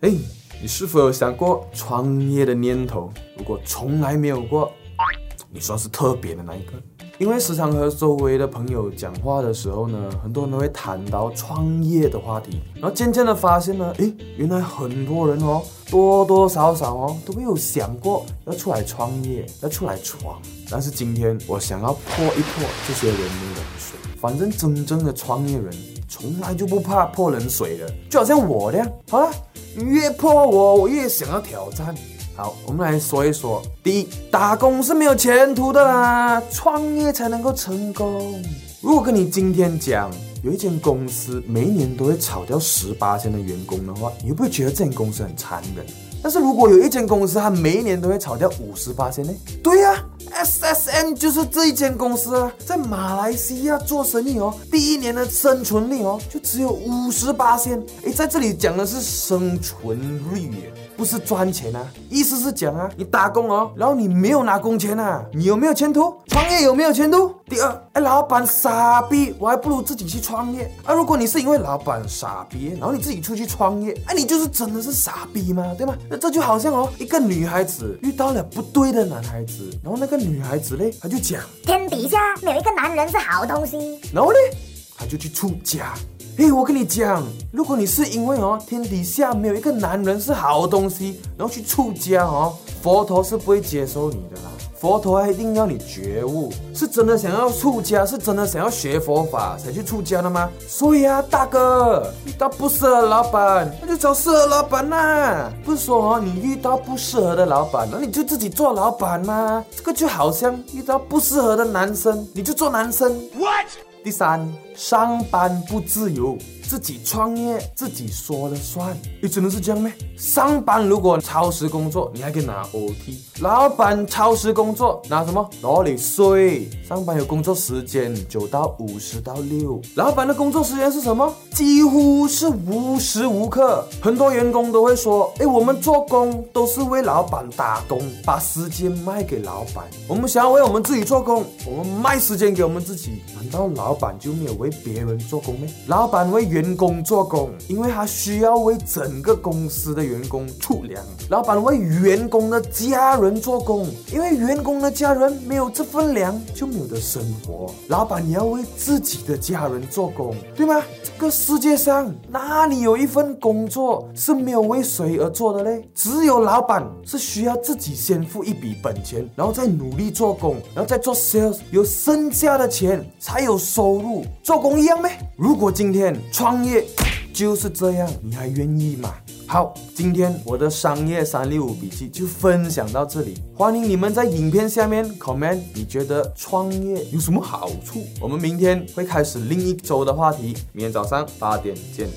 哎，你是否有想过创业的念头？如果从来没有过，你算是特别的那一个。因为时常和周围的朋友讲话的时候呢，很多人都会谈到创业的话题，然后渐渐的发现呢，诶，原来很多人哦，多多少少哦，都没有想过要出来创业，要出来闯。但是今天我想要泼一泼这些人的冷水。反正真正的创业人从来就不怕泼冷水的，就好像我这样。好了，你越破我，我越想要挑战。好，我们来说一说。第一，打工是没有前途的啦，创业才能够成功。如果跟你今天讲，有一间公司每一年都会炒掉十八千的员工的话，你会不会觉得这间公司很残忍？但是如果有一间公司，它每一年都会炒掉五十八千呢？对呀，SSM 就是这一间公司啊，在马来西亚做生意哦，第一年的生存率哦，就只有五十八千。诶，在这里讲的是生存率耶。不是赚钱啊，意思是讲啊，你打工哦，然后你没有拿工钱啊，你有没有前途？创业有没有前途？第二，哎，老板傻逼，我还不如自己去创业啊。如果你是因为老板傻逼，然后你自己出去创业，哎，你就是真的是傻逼吗？对吗？那这就好像哦，一个女孩子遇到了不对的男孩子，然后那个女孩子嘞，她就讲，天底下没有一个男人是好东西，然后呢，她就去出家。哎，我跟你讲，如果你是因为哦，天底下没有一个男人是好东西，然后去出家哦，佛陀是不会接受你的啦。佛陀还一定要你觉悟，是真的想要出家，是真的想要学佛法才去出家的吗？所以啊，大哥，遇到不适合老板，那就找适合老板呐。不是说哦，你遇到不适合的老板，那你就自己做老板吗？这个就好像遇到不适合的男生，你就做男生。What？第三，上班不自由。自己创业，自己说了算，你真的是这样吗？上班如果超时工作，你还可以拿 OT；老板超时工作拿什么？拿你税。上班有工作时间九到五十到六，老板的工作时间是什么？几乎是无时无刻。很多员工都会说：“哎，我们做工都是为老板打工，把时间卖给老板。我们想要为我们自己做工，我们卖时间给我们自己。难道老板就没有为别人做工吗？老板为员工做工，因为他需要为整个公司的员工出粮。老板为员工的家人做工，因为员工的家人没有这份粮就没有的生活。老板也要为自己的家人做工，对吗？这个世界上哪里有一份工作是没有为谁而做的嘞？只有老板是需要自己先付一笔本钱，然后再努力做工，然后再做 sales，有剩下的钱才有收入。做工一样咩？如果今天创业就是这样，你还愿意吗？好，今天我的商业三六五笔记就分享到这里，欢迎你们在影片下面 comment，你觉得创业有什么好处？我们明天会开始另一周的话题，明天早上八点见。